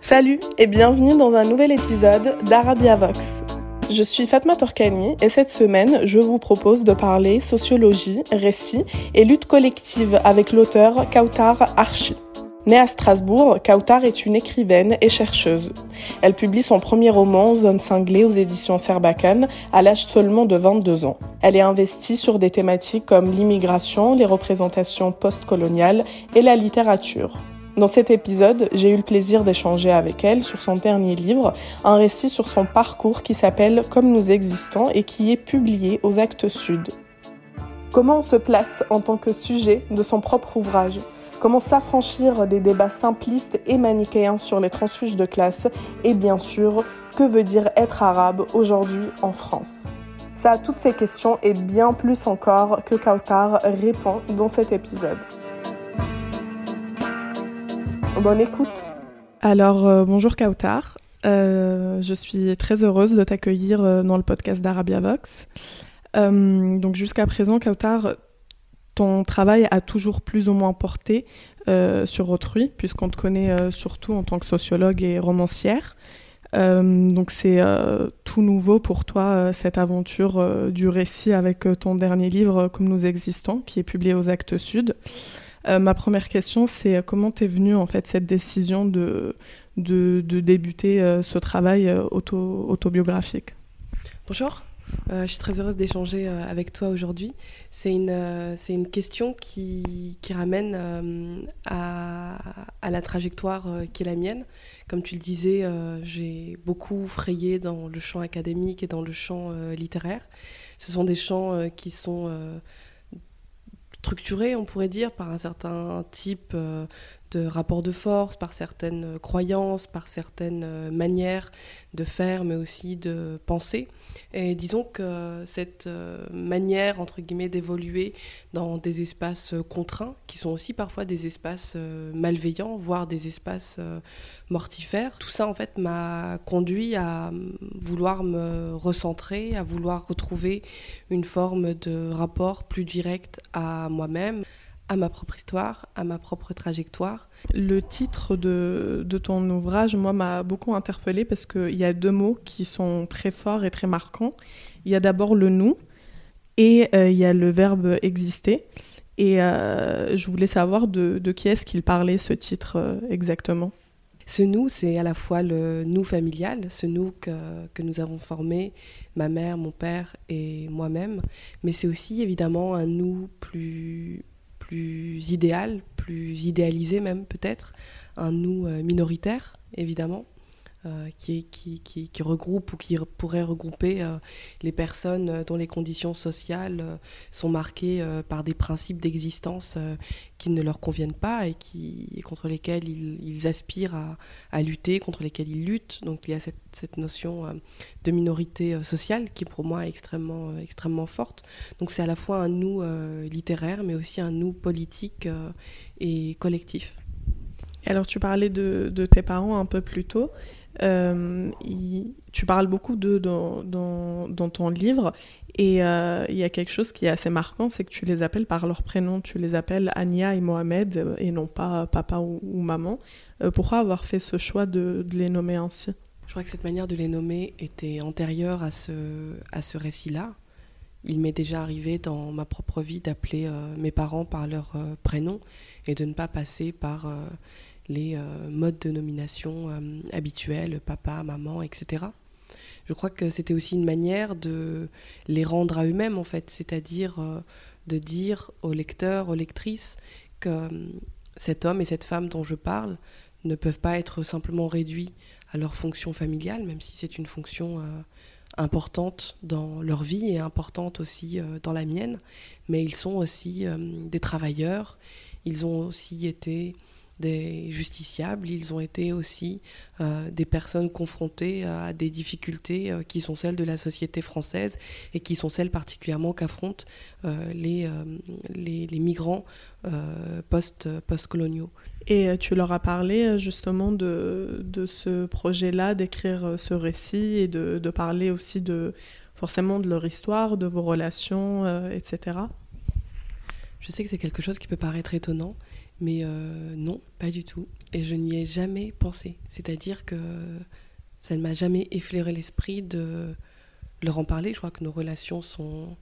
Salut et bienvenue dans un nouvel épisode d'Arabia Vox. Je suis Fatma Torkani et cette semaine, je vous propose de parler sociologie, récit et lutte collective avec l'auteur Kautar Archi. Née à Strasbourg, Kautar est une écrivaine et chercheuse. Elle publie son premier roman, Zone cinglée, aux éditions Serbacane, à l'âge seulement de 22 ans. Elle est investie sur des thématiques comme l'immigration, les représentations postcoloniales et la littérature. Dans cet épisode, j'ai eu le plaisir d'échanger avec elle sur son dernier livre, un récit sur son parcours qui s'appelle Comme nous existons et qui est publié aux Actes Sud. Comment on se place en tant que sujet de son propre ouvrage? Comment s'affranchir des débats simplistes et manichéens sur les transfuges de classe Et bien sûr, que veut dire être arabe aujourd'hui en France? Ça toutes ces questions et bien plus encore que Kautar répond dans cet épisode. Bonne écoute. Alors, euh, bonjour Kautar. Euh, je suis très heureuse de t'accueillir euh, dans le podcast d'Arabia Vox. donc, jusqu'à présent, Kautar, ton travail a toujours plus ou moins porté sur autrui, puisqu'on te connaît surtout en tant que sociologue et romancière. donc c'est tout nouveau pour toi, cette aventure du récit avec ton dernier livre, Comme nous existons, qui est publié aux Actes Sud. Euh, ma première question, c'est euh, comment t'es venue en fait cette décision de, débuter euh, ce travail auto, autobiographique? Bonjour. Je suis très heureuse d'échanger avec toi aujourd'hui. C'est une, c'est une question qui, qui ramène à, à, la trajectoire qui est la mienne. Comme tu le disais, j'ai beaucoup frayé dans le champ académique et dans le champ littéraire. Ce sont des champs qui sont structuré, on pourrait dire, par un certain type euh, de rapport de force, par certaines croyances, par certaines euh, manières de faire, mais aussi de penser. Et disons que cette euh, manière, entre guillemets, d'évoluer dans des espaces contraints, qui sont aussi parfois des espaces malveillants, voire des espaces mortifères, tout ça, en fait, m'a conduit à vouloir me recentrer, à vouloir retrouver une forme de rapport plus direct à moi-même à ma propre histoire, à ma propre trajectoire. Le titre de, de ton ouvrage, moi, m'a beaucoup interpellée parce qu'il y a deux mots qui sont très forts et très marquants. Il y a d'abord le nous et euh, il y a le verbe exister. Et euh, je voulais savoir de, de qui est-ce qu'il parlait ce titre euh, exactement. Ce nous, c'est à la fois le nous familial, ce nous que, que, nous avons formé, ma mère, mon père et moi-même, mais c'est aussi évidemment un nous plus plus idéal, plus idéalisé même peut-être, un nous euh, minoritaire évidemment, qui, qui, regroupe ou qui pourrait regrouper euh, les personnes dont les conditions sociales sont marquées par des principes d'existence qui ne leur conviennent pas et, qui, contre lesquels ils, aspirent à, lutter, contre lesquels ils luttent. Donc il y a cette, notion de minorité sociale qui pour moi est extrêmement, extrêmement forte. Donc c'est à la fois un nous littéraire mais aussi un nous politique et collectif. Alors tu parlais de, tes parents un peu plus tôt. Euh, tu parles beaucoup d'eux dans, ton livre et euh, il y a quelque chose qui est assez marquant, c'est que tu les appelles par leur prénom, tu les appelles Ania et Mohamed euh, et non pas papa ou, maman. pourquoi avoir fait ce choix de, de, les nommer ainsi? Je crois que cette manière de les nommer était antérieure à ce, à ce récit-là. Il m'est déjà arrivé dans ma propre vie d'appeler mes parents par leur prénom et de ne pas passer par les euh, modes de nomination euh, habituels, papa, maman, etc. Je crois que c'était aussi une manière de les rendre à eux-mêmes, en fait, c'est-à-dire euh, de dire aux lecteurs, aux lectrices que cet homme et cette femme dont je parle ne peuvent pas être simplement réduits à leur fonction familiale, même si c'est une fonction importante dans leur vie et importante aussi dans la mienne, mais ils sont aussi des travailleurs, ils ont aussi été des justiciables, ils ont été aussi euh, des personnes confrontées à des difficultés euh, qui sont celles de la société française et qui sont celles particulièrement qu'affrontent euh, les, les, migrants post, post-coloniaux. Et tu leur as parlé justement de, de ce projet-là, d'écrire ce récit et de, de, parler aussi de forcément de leur histoire, de vos relations, etc. Je sais que c'est quelque chose qui peut paraître étonnant Mais euh, non, pas du tout. Et je n'y ai jamais pensé. C'est-à-dire que ça ne m'a jamais effleuré l'esprit de leur en parler. Je crois que nos relations sont,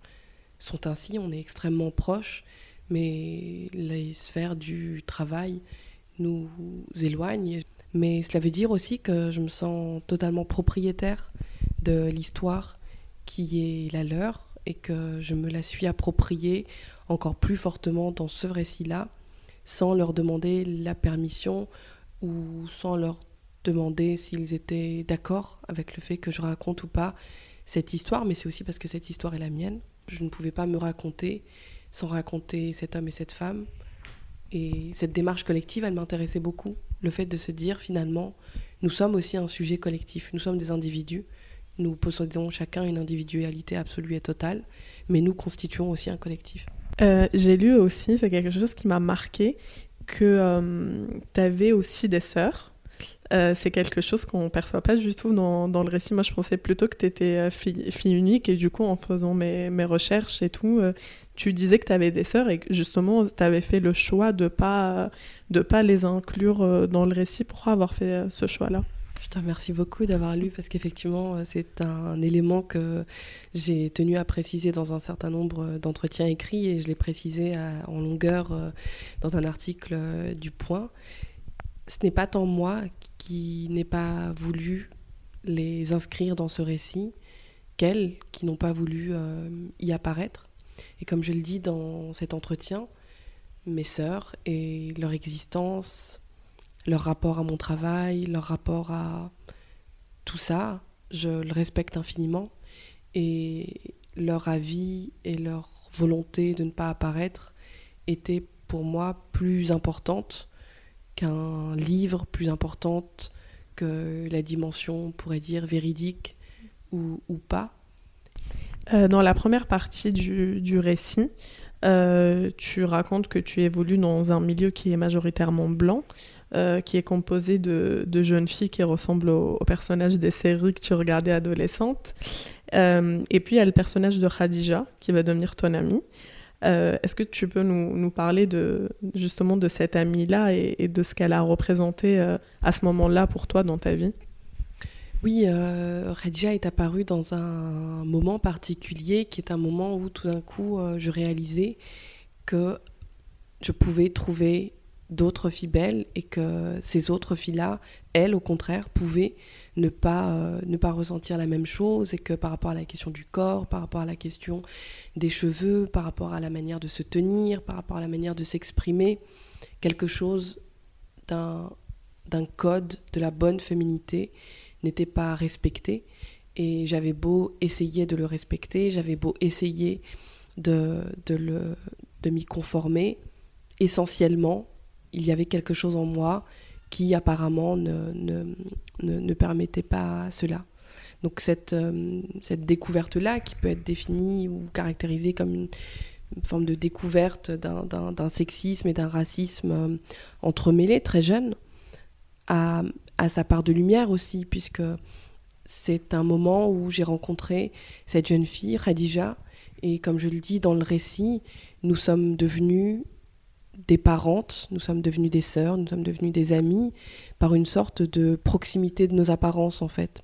sont ainsi, on est extrêmement proches, mais les sphères du travail nous éloignent. Mais cela veut dire aussi que je me sens totalement propriétaire de l'histoire qui est la leur et que je me la suis appropriée encore plus fortement dans ce récit-là, sans leur demander la permission ou sans leur demander s'ils étaient d'accord avec le fait que je raconte ou pas cette histoire, mais c'est aussi parce que cette histoire est la mienne. Je ne pouvais pas me raconter sans raconter cet homme et cette femme. Et cette démarche collective, elle m'intéressait beaucoup. Le fait de se dire finalement, nous sommes aussi un sujet collectif, nous sommes des individus, nous possédons chacun une individualité absolue et totale, mais nous constituons aussi un collectif. Euh, j'ai lu aussi, c'est quelque chose qui m'a marqué, que euh, tu avais aussi des sœurs. Euh, c'est quelque chose qu'on ne perçoit pas du tout dans, dans, le récit. Moi, je pensais plutôt que tu étais fille, fille, unique et du coup, en faisant mes, mes recherches et tout, tu disais que tu avais des sœurs et que justement, tu avais fait le choix de ne pas, de pas les inclure dans le récit. Pourquoi avoir fait ce choix-là je te remercie beaucoup d'avoir lu parce qu'effectivement, euh, c'est un élément que j'ai tenu à préciser dans un certain nombre d'entretiens écrits et je l'ai précisé en longueur euh, dans un article euh, du Point. Ce n'est pas tant moi qui n'ai pas voulu les inscrire dans ce récit qu'elles qui n'ont pas voulu y apparaître. Et comme je le dis dans cet entretien, mes sœurs et leur existence leur rapport à mon travail, leur rapport à tout ça, je le respecte infiniment. Et leur avis et leur volonté de ne pas apparaître étaient pour moi plus importantes qu'un livre, plus importante que la dimension, on pourrait dire, véridique ou, pas. Euh, dans la première partie du, du récit, euh, tu racontes que tu évolues dans un milieu qui est majoritairement blanc. Euh, qui est composé de, de, jeunes filles qui ressemblent aux, personnages des séries que tu regardais adolescente. Euh, et puis il y a le personnage de Khadija qui va devenir ton amie. Euh, est-ce que tu peux nous, nous, parler de, justement de cette amie-là et, et, de ce qu'elle a représenté à ce moment-là pour toi dans ta vie? Oui, Khadija est apparue dans un moment particulier qui est un moment où tout d'un coup je réalisais que je pouvais trouver d'autres filles belles et que ces autres filles-là, elles, au contraire, pouvaient ne pas, euh, ne pas ressentir la même chose et que par rapport à la question du corps, par rapport à la question des cheveux, par rapport à la manière de se tenir, par rapport à la manière de s'exprimer, quelque chose d'un, code de la bonne féminité n'était pas respecté. Et j'avais beau essayer de le respecter, j'avais beau essayer de, de, de m'y conformer, essentiellement, il y avait quelque chose en moi qui apparemment ne, ne, ne, permettait pas cela. Donc cette, euh, cette découverte-là, qui peut être définie ou caractérisée comme une, forme de découverte d'un sexisme et d'un racisme euh, entremêlés très jeune, a, a, sa part de lumière aussi, puisque c'est un moment où j'ai rencontré cette jeune fille, Khadija, et comme je le dis dans le récit, nous sommes devenus des parentes, nous sommes devenues des sœurs, nous sommes devenues des amies, par une sorte de proximité de nos apparences en fait.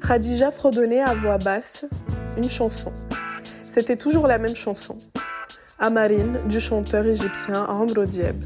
Khadija fredonnait à voix basse une chanson. C'était toujours la même chanson. Amarine du chanteur égyptien Amro Dieb.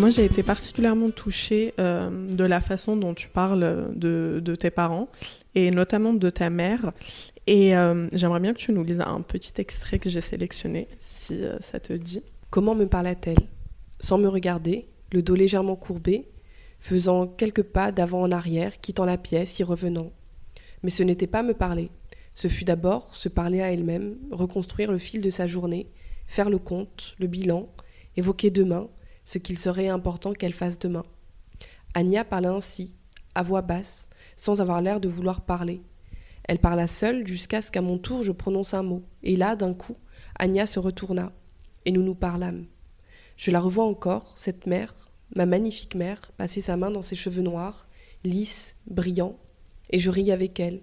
Moi, j'ai été particulièrement touchée euh, de la façon dont tu parles de, de, tes parents et notamment de ta mère. Et euh, j'aimerais bien que tu nous lises un petit extrait que j'ai sélectionné, si ça te dit. Comment me parla-t-elle? Sans me regarder, le dos légèrement courbé, faisant quelques pas d'avant en arrière, quittant la pièce, y revenant. Mais ce n'était pas me parler. Ce fut d'abord se parler à elle-même, reconstruire le fil de sa journée, faire le compte, le bilan, évoquer demain, ce qu'il serait important qu'elle fasse demain. Anya parla ainsi, à voix basse, sans avoir l'air de vouloir parler. Elle parla seule jusqu'à ce qu'à mon tour je prononce un mot, et là, d'un coup, Anya se retourna, et nous nous parlâmes. Je la revois encore, cette mère, ma magnifique mère, passer sa main dans ses cheveux noirs, lisses, brillants, et je ris avec elle.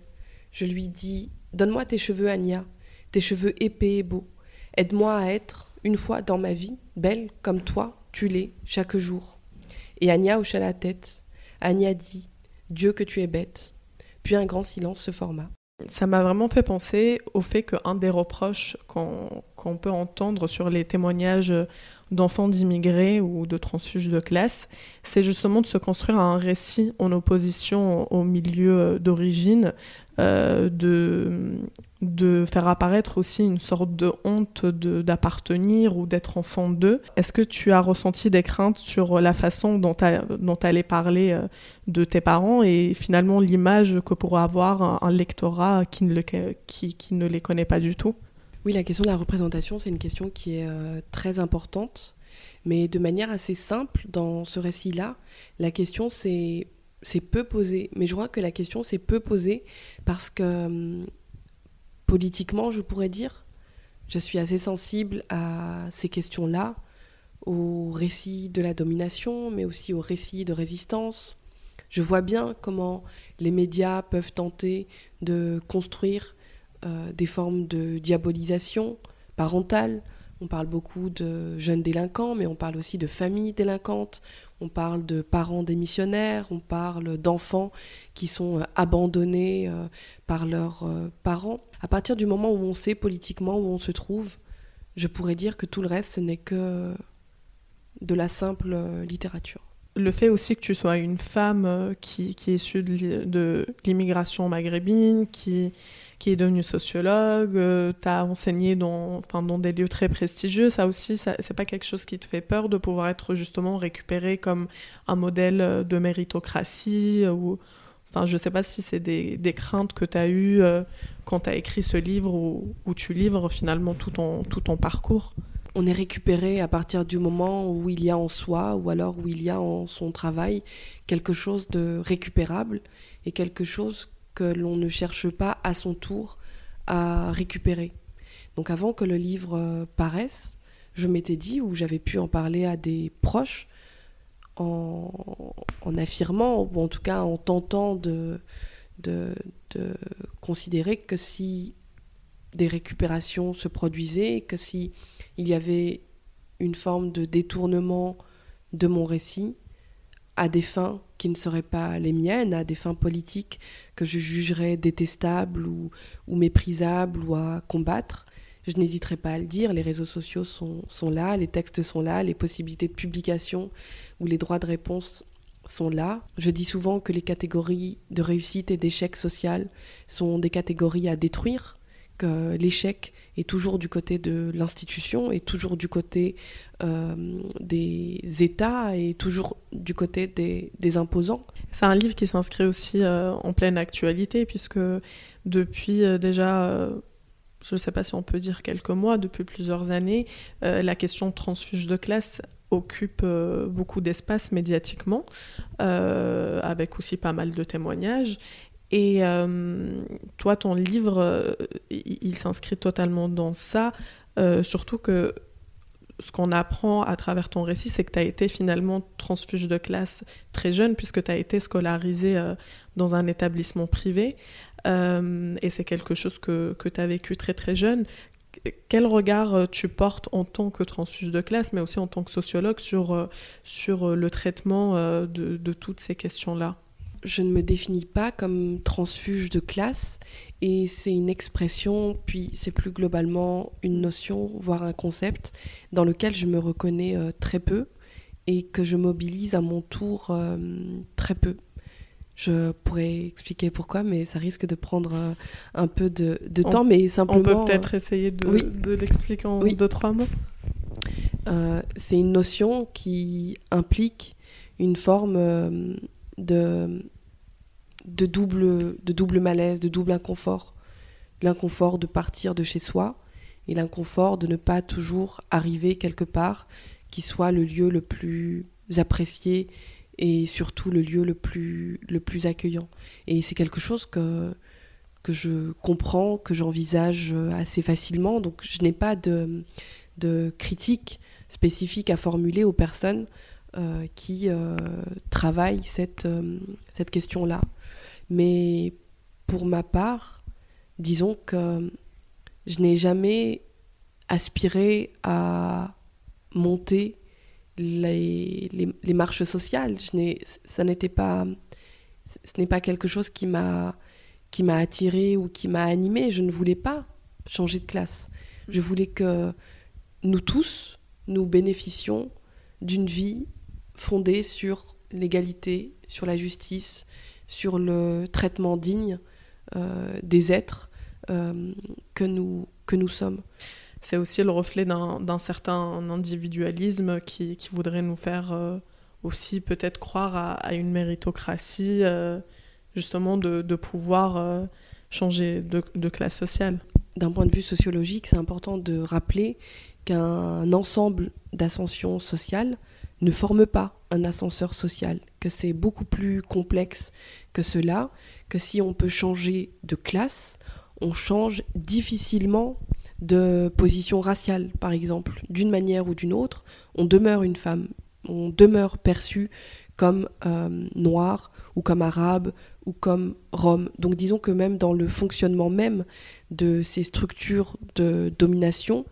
Je lui dis Donne-moi tes cheveux, Anya, tes cheveux épais et beaux. Aide-moi à être, une fois dans ma vie, belle comme toi, tu l'es, chaque jour. Et Anya hocha la tête. Anya dit Dieu que tu es bête. Puis un grand silence se forma. Ça m'a vraiment fait penser au fait qu'un des reproches qu'on peut entendre sur les témoignages d'enfants d'immigrés ou de transfuges de classe, c'est justement de se construire un récit en opposition au milieu d'origine, euh, de, de faire apparaître aussi une sorte de honte d'appartenir ou d'être enfant d'eux. Est-ce que tu as ressenti des craintes sur la façon dont tu allais parler euh, de tes parents et finalement l'image que pourrait avoir un, lectorat qui ne, le, qui, qui ne les connaît pas du tout? Oui, la question de la représentation, c'est une question qui est euh, très importante, mais de manière assez simple dans ce récit-là, la question c'est c'est peu posé, mais je crois que la question c'est peu posée parce que hum, politiquement, je pourrais dire, je suis assez sensible à ces questions-là, au récit de la domination, mais aussi au récit de résistance. Je vois bien comment les médias peuvent tenter de construire euh, des formes de diabolisation parentale. On parle beaucoup de jeunes délinquants, mais on parle aussi de familles délinquantes, on parle de parents démissionnaires, on parle d'enfants qui sont euh, abandonnés euh, par leurs parents. À partir du moment où on sait politiquement où on se trouve, je pourrais dire que tout le reste, ce n'est que de la simple littérature. Le fait aussi que tu sois une femme qui, qui est issue de l'immigration maghrébine, qui qui est devenue sociologue, euh, tu as enseigné dans, dans des lieux très prestigieux, ça aussi, ça, c'est pas quelque chose qui te fait peur de pouvoir être justement récupéré comme un modèle euh, de méritocratie euh, ou, enfin, je sais pas si c'est des, craintes que tu as eues quand tu as écrit ce livre où, tu livres finalement tout ton, tout ton parcours. On est récupéré à partir du moment où il y a en soi ou alors où il y a en son travail quelque chose de récupérable et quelque chose que l'on ne cherche pas à son tour à récupérer. Donc avant que le livre euh, paraisse, je m'étais dit, ou j'avais pu en parler à des proches, en, affirmant, ou en tout cas en tentant de, de, considérer que si des récupérations se produisaient, que si il y avait une forme de détournement de mon récit, à des fins qui ne seraient pas les miennes, à des fins politiques que je jugerais détestables ou, méprisables ou à combattre, je n'hésiterai pas à le dire, les réseaux sociaux sont, sont, là, les textes sont là, les possibilités de publication ou les droits de réponse sont là. Je dis souvent que les catégories de réussite et d'échec social sont des catégories à détruire que l'échec est toujours du côté de l'institution, est toujours du côté euh, des États et toujours du côté des, imposants. C'est un livre qui s'inscrit aussi euh, en pleine actualité, puisque depuis euh, déjà, je ne sais pas si on peut dire quelques mois, depuis plusieurs années, la question transfuge de classe occupe beaucoup d'espace médiatiquement, avec aussi pas mal de témoignages. Et euh, toi, ton livre, euh, il, s'inscrit totalement dans ça, euh, surtout que ce qu'on apprend à travers ton récit, c'est que tu as été finalement transfuge de classe très jeune, puisque tu as été scolarisé dans un établissement privé. et c'est quelque chose que, que tu as vécu très très jeune. Quel regard tu portes en tant que transfuge de classe, mais aussi en tant que sociologue, sur, sur le traitement de, de toutes ces questions-là? Je ne me définis pas comme transfuge de classe et c'est une expression, puis c'est plus globalement une notion, voire un concept dans lequel je me reconnais euh, très peu et que je mobilise à mon tour très peu. Je pourrais expliquer pourquoi, mais ça risque de prendre euh, un peu de, temps. Mais simplement, on peut peut-être essayer de, de l'expliquer en deux, trois mots. Euh, c'est une notion qui implique une forme euh, de, de, double, de double malaise, de double inconfort. L'inconfort de partir de chez soi et l'inconfort de ne pas toujours arriver quelque part qui soit le lieu le plus apprécié et surtout le lieu le plus, le plus accueillant. Et c'est quelque chose que, que je comprends, que j'envisage assez facilement. Donc je n'ai pas de, de critique spécifique à formuler aux personnes euh, qui euh, travaillent cette, euh, cette question-là. Mais pour ma part, disons que je n'ai jamais aspiré à monter les, les, marches sociales. Je ça n'était pas, ce n'est pas quelque chose qui m'a qui m'a attiré ou qui m'a animé. Je ne voulais pas changer de classe. Je voulais que nous tous, nous bénéficions d'une vie fondée sur l'égalité, sur la justice, sur le traitement digne euh, des êtres euh, que, nous, que nous sommes c'est aussi le reflet d'un certain individualisme qui, voudrait nous faire euh, aussi peut-être croire à, une méritocratie, justement de, pouvoir euh, changer de, classe sociale. D'un point de vue sociologique, c'est important de rappeler qu'un ensemble d'ascensions sociales ne forme pas un ascenseur social, que c'est beaucoup plus complexe que cela, que si on peut changer de classe, on change difficilement de position raciale, par exemple, d'une manière ou d'une autre, on demeure une femme, on demeure perçu comme euh, noir ou comme arabe ou comme rome. Donc disons que même dans le fonctionnement même de ces structures de domination,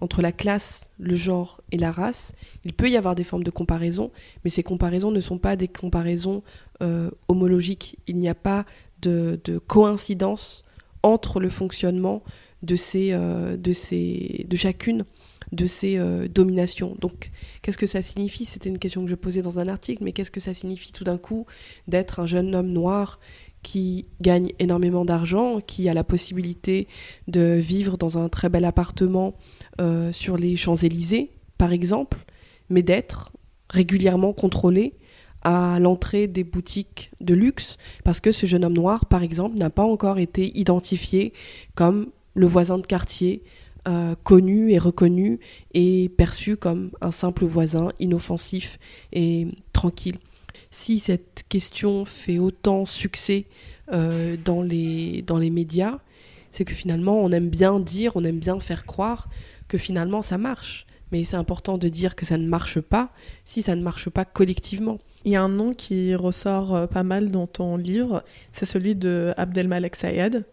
entre la classe, le genre et la race, il peut y avoir des formes de comparaison, mais ces comparaisons ne sont pas des comparaisons euh, homologiques. Il n'y a pas de, de coïncidence entre le fonctionnement de, euh, chacune de ces euh, dominations. Donc, qu'est-ce que ça signifie? C'était une question que je posais dans un article, mais qu'est-ce que ça signifie tout d'un coup d'être un jeune homme noir qui gagne énormément d'argent, qui a la possibilité de vivre dans un très bel appartement euh, sur les Champs-Élysées, par exemple, mais d'être régulièrement contrôlé à l'entrée des boutiques de luxe parce que ce jeune homme noir, par exemple, n'a pas encore été identifié comme le voisin de quartier, euh, connu et reconnu et perçu comme un simple voisin inoffensif et tranquille. Si cette question fait autant succès euh, dans, les, dans les médias, c'est que finalement on aime bien dire, on aime bien faire croire que finalement ça marche. Mais c'est important de dire que ça ne marche pas si ça ne marche pas collectivement. Il y a un nom qui ressort euh, pas mal dans ton livre, c'est celui de Abdelmalek Sayed.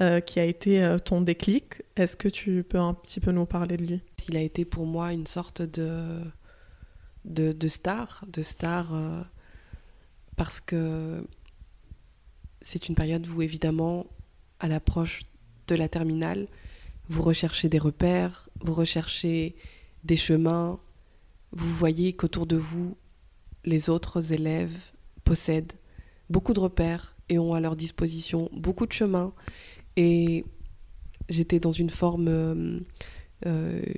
Euh, qui a été euh, ton déclic. Est-ce que tu peux un petit peu nous parler de lui? Il a été pour moi une sorte de, de, star, de star euh, parce que c'est une période où évidemment, à l'approche de la terminale, vous recherchez des repères, vous recherchez des chemins, vous voyez qu'autour de vous, les autres élèves possèdent beaucoup de repères et ont à leur disposition beaucoup de chemins. Et j'étais dans une forme euh,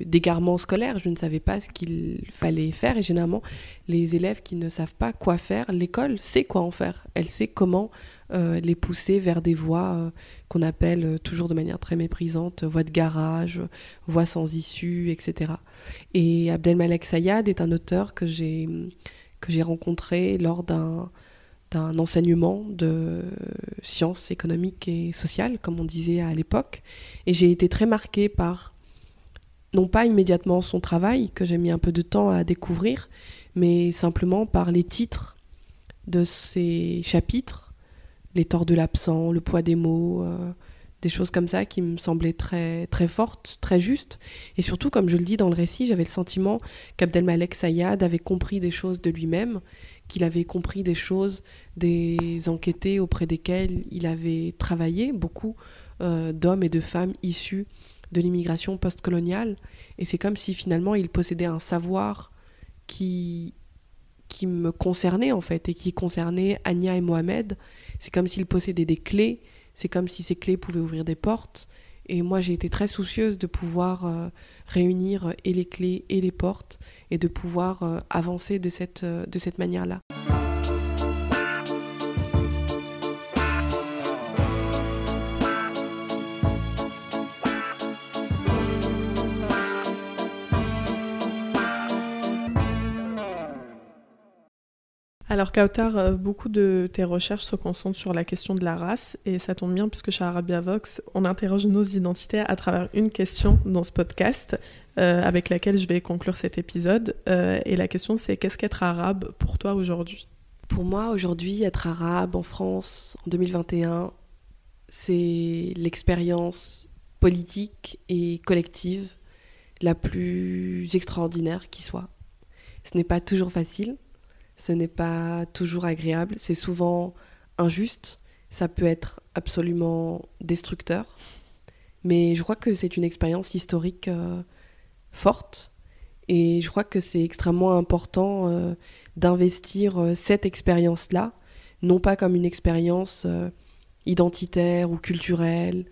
d'égarement scolaire. Je ne savais pas ce qu'il fallait faire. Et généralement, les élèves qui ne savent pas quoi faire, l'école sait quoi en faire. Elle sait comment euh, les pousser vers des voies qu'on appelle toujours de manière très méprisante, voies de garage, voies sans issue, etc. Et Abdelmalek Sayad est un auteur que j'ai que j'ai rencontré lors d'un d'un enseignement de sciences économiques et sociales, comme on disait à l'époque. Et j'ai été très marquée par, non pas immédiatement son travail, que j'ai mis un peu de temps à découvrir, mais simplement par les titres de ces chapitres, les torts de l'absent, le poids des mots, euh, des choses comme ça qui me semblaient très, très fortes, très justes. Et surtout, comme je le dis dans le récit, j'avais le sentiment qu'Abdelmalek Sayad avait compris des choses de lui-même qu'il avait compris des choses des enquêtés auprès desquels il avait travaillé, beaucoup euh, d'hommes et de femmes issus de l'immigration postcoloniale. Et c'est comme si finalement il possédait un savoir qui qui me concernait en fait et qui concernait Anya et Mohamed. C'est comme s'ils possédaient des clés, c'est comme si ces clés pouvaient ouvrir des portes. Et moi, j'ai été très soucieuse de pouvoir euh, réunir et les clés et les portes et de pouvoir euh, avancer de cette, de cette manière-là. Alors Kautar, euh, beaucoup de tes recherches se concentrent sur la question de la race et ça tombe bien puisque chez Arabia Vox, on interroge nos identités à travers une question dans ce podcast euh, avec laquelle je vais conclure cet épisode. Euh, et la question c'est qu'est-ce qu'être arabe pour toi aujourd'hui? Pour moi aujourd'hui, être arabe en France en 2021, c'est l'expérience politique et collective la plus extraordinaire qui soit. Ce n'est pas toujours facile ce n'est pas toujours agréable, c'est souvent injuste, ça peut être absolument destructeur. Mais je crois que c'est une expérience historique euh, forte et je crois que c'est extrêmement important euh, d'investir euh, cette expérience-là, non pas comme une expérience identitaire ou culturelle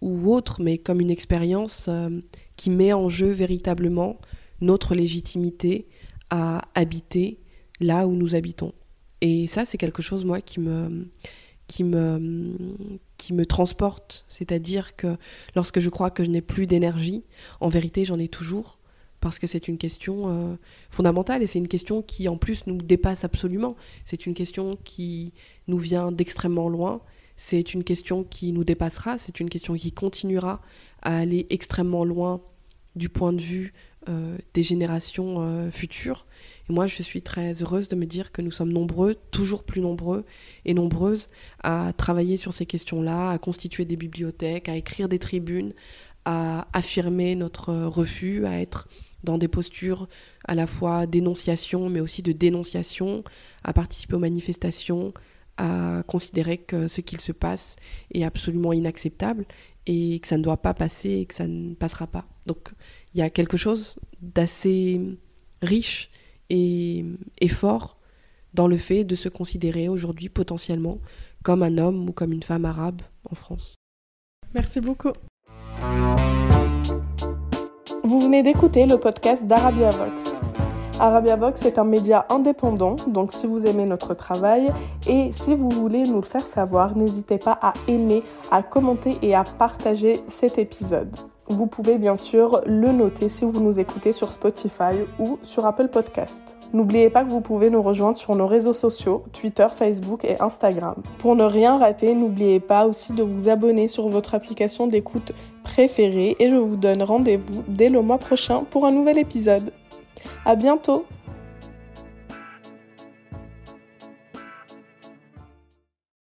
ou autre, mais comme une expérience qui met en jeu véritablement notre légitimité à habiter là où nous habitons. Et ça, c'est quelque chose, moi, qui me, qui me, qui me transporte. C'est-à-dire que lorsque je crois que je n'ai plus d'énergie, en vérité, j'en ai toujours, parce que c'est une question euh, fondamentale et c'est une question qui, en plus, nous dépasse absolument. C'est une question qui nous vient d'extrêmement loin. C'est une question qui nous dépassera. C'est une question qui continuera à aller extrêmement loin du point de vue euh, des générations euh, futures. Et moi, je suis très heureuse de me dire que nous sommes nombreux, toujours plus nombreux et nombreuses, à travailler sur ces questions-là, à constituer des bibliothèques, à écrire des tribunes, à affirmer notre refus, à être dans des postures à la fois d'énonciation, mais aussi de dénonciation, à participer aux manifestations, à considérer que ce qu'il se passe est absolument inacceptable et que ça ne doit pas passer et que ça ne passera pas. Donc il y a quelque chose d'assez riche et, fort dans le fait de se considérer aujourd'hui potentiellement comme un homme ou comme une femme arabe en France. Merci beaucoup. Vous venez d'écouter le podcast d'Arabia Vox. Arabia Vox est un média indépendant, donc si vous aimez notre travail et si vous voulez nous le faire savoir, n'hésitez pas à aimer, à commenter et à partager cet épisode. Vous pouvez bien sûr le noter si vous nous écoutez sur Spotify ou sur Apple Podcast. N'oubliez pas que vous pouvez nous rejoindre sur nos réseaux sociaux, Twitter, Facebook et Instagram. Pour ne rien rater, n'oubliez pas aussi de vous abonner sur votre application d'écoute préférée et je vous donne rendez-vous dès le mois prochain pour un nouvel épisode. À bientôt!